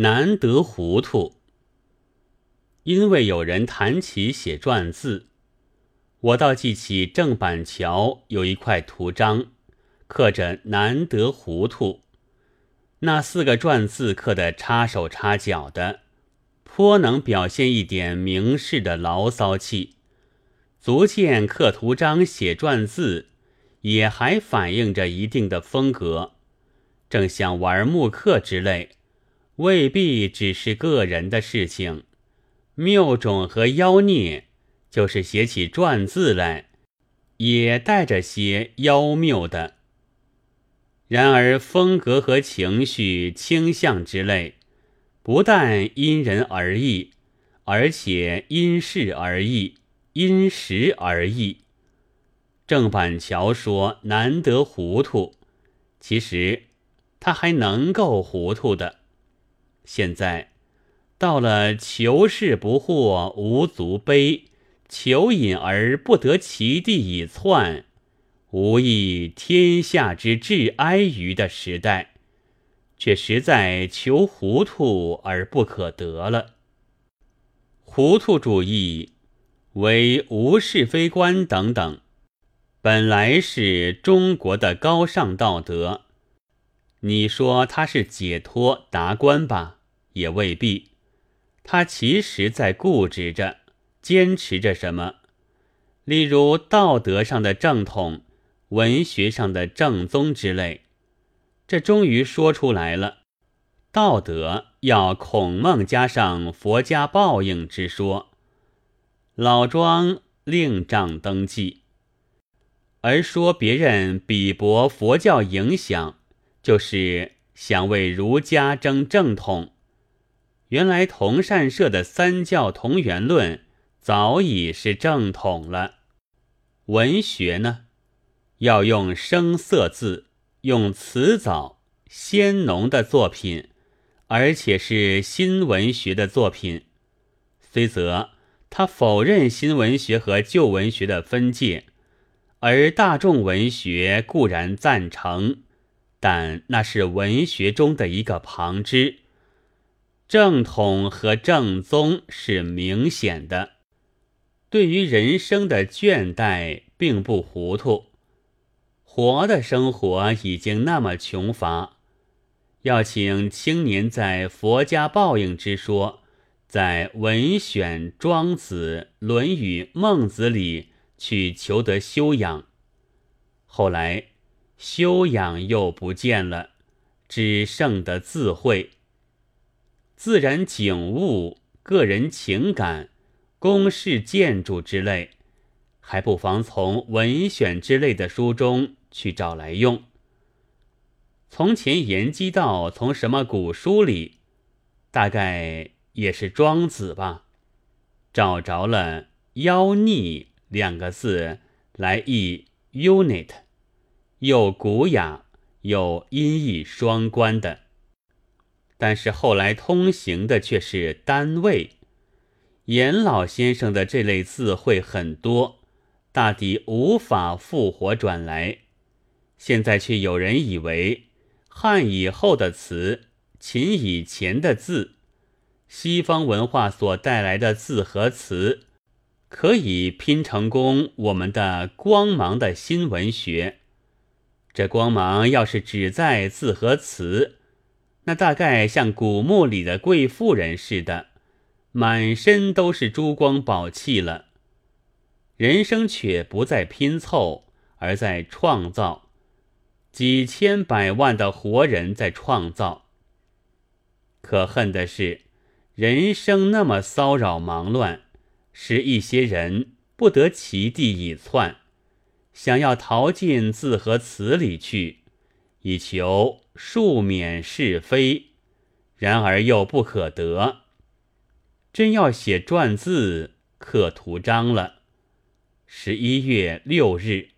难得糊涂。因为有人谈起写篆字，我倒记起郑板桥有一块图章，刻着“难得糊涂”，那四个篆字刻得插手插脚的，颇能表现一点名士的牢骚气。足见刻图章、写篆字，也还反映着一定的风格。正像玩木刻之类，未必只是个人的事情。谬种和妖孽，就是写起篆字来，也带着些妖谬的。然而风格和情绪倾向之类，不但因人而异，而且因事而异，因时而异。郑板桥说难得糊涂，其实他还能够糊涂的。现在。到了求事不惑无足悲，求隐而不得其地以窜，无异天下之至哀于的时代，却实在求糊涂而不可得了。糊涂主义，为无是非观等等，本来是中国的高尚道德，你说它是解脱达观吧，也未必。他其实在固执着、坚持着什么？例如道德上的正统、文学上的正宗之类。这终于说出来了：道德要孔孟加上佛家报应之说。老庄另账登记，而说别人鄙薄佛教影响，就是想为儒家争正统。原来同善社的三教同源论早已是正统了。文学呢，要用声色字，用词藻鲜浓的作品，而且是新文学的作品。虽则他否认新文学和旧文学的分界，而大众文学固然赞成，但那是文学中的一个旁支。正统和正宗是明显的，对于人生的倦怠并不糊涂。活的生活已经那么穷乏，要请青年在佛家报应之说，在文选、庄子、论语、孟子里去求得修养。后来修养又不见了，只剩得自慧。自然景物、个人情感、公事建筑之类，还不妨从文选之类的书中去找来用。从前言基道从什么古书里，大概也是庄子吧，找着了“妖逆”两个字来译 “unit”，又古雅又音译双关的。但是后来通行的却是单位。严老先生的这类字会很多，大抵无法复活转来。现在却有人以为汉以后的词，秦以前的字，西方文化所带来的字和词，可以拼成功我们的光芒的新文学。这光芒要是只在字和词。那大概像古墓里的贵妇人似的，满身都是珠光宝气了。人生却不在拼凑，而在创造。几千百万的活人在创造。可恨的是，人生那么骚扰忙乱，使一些人不得其地以窜，想要逃进字和词里去，以求。庶免是非，然而又不可得。真要写篆字、刻图章了。十一月六日。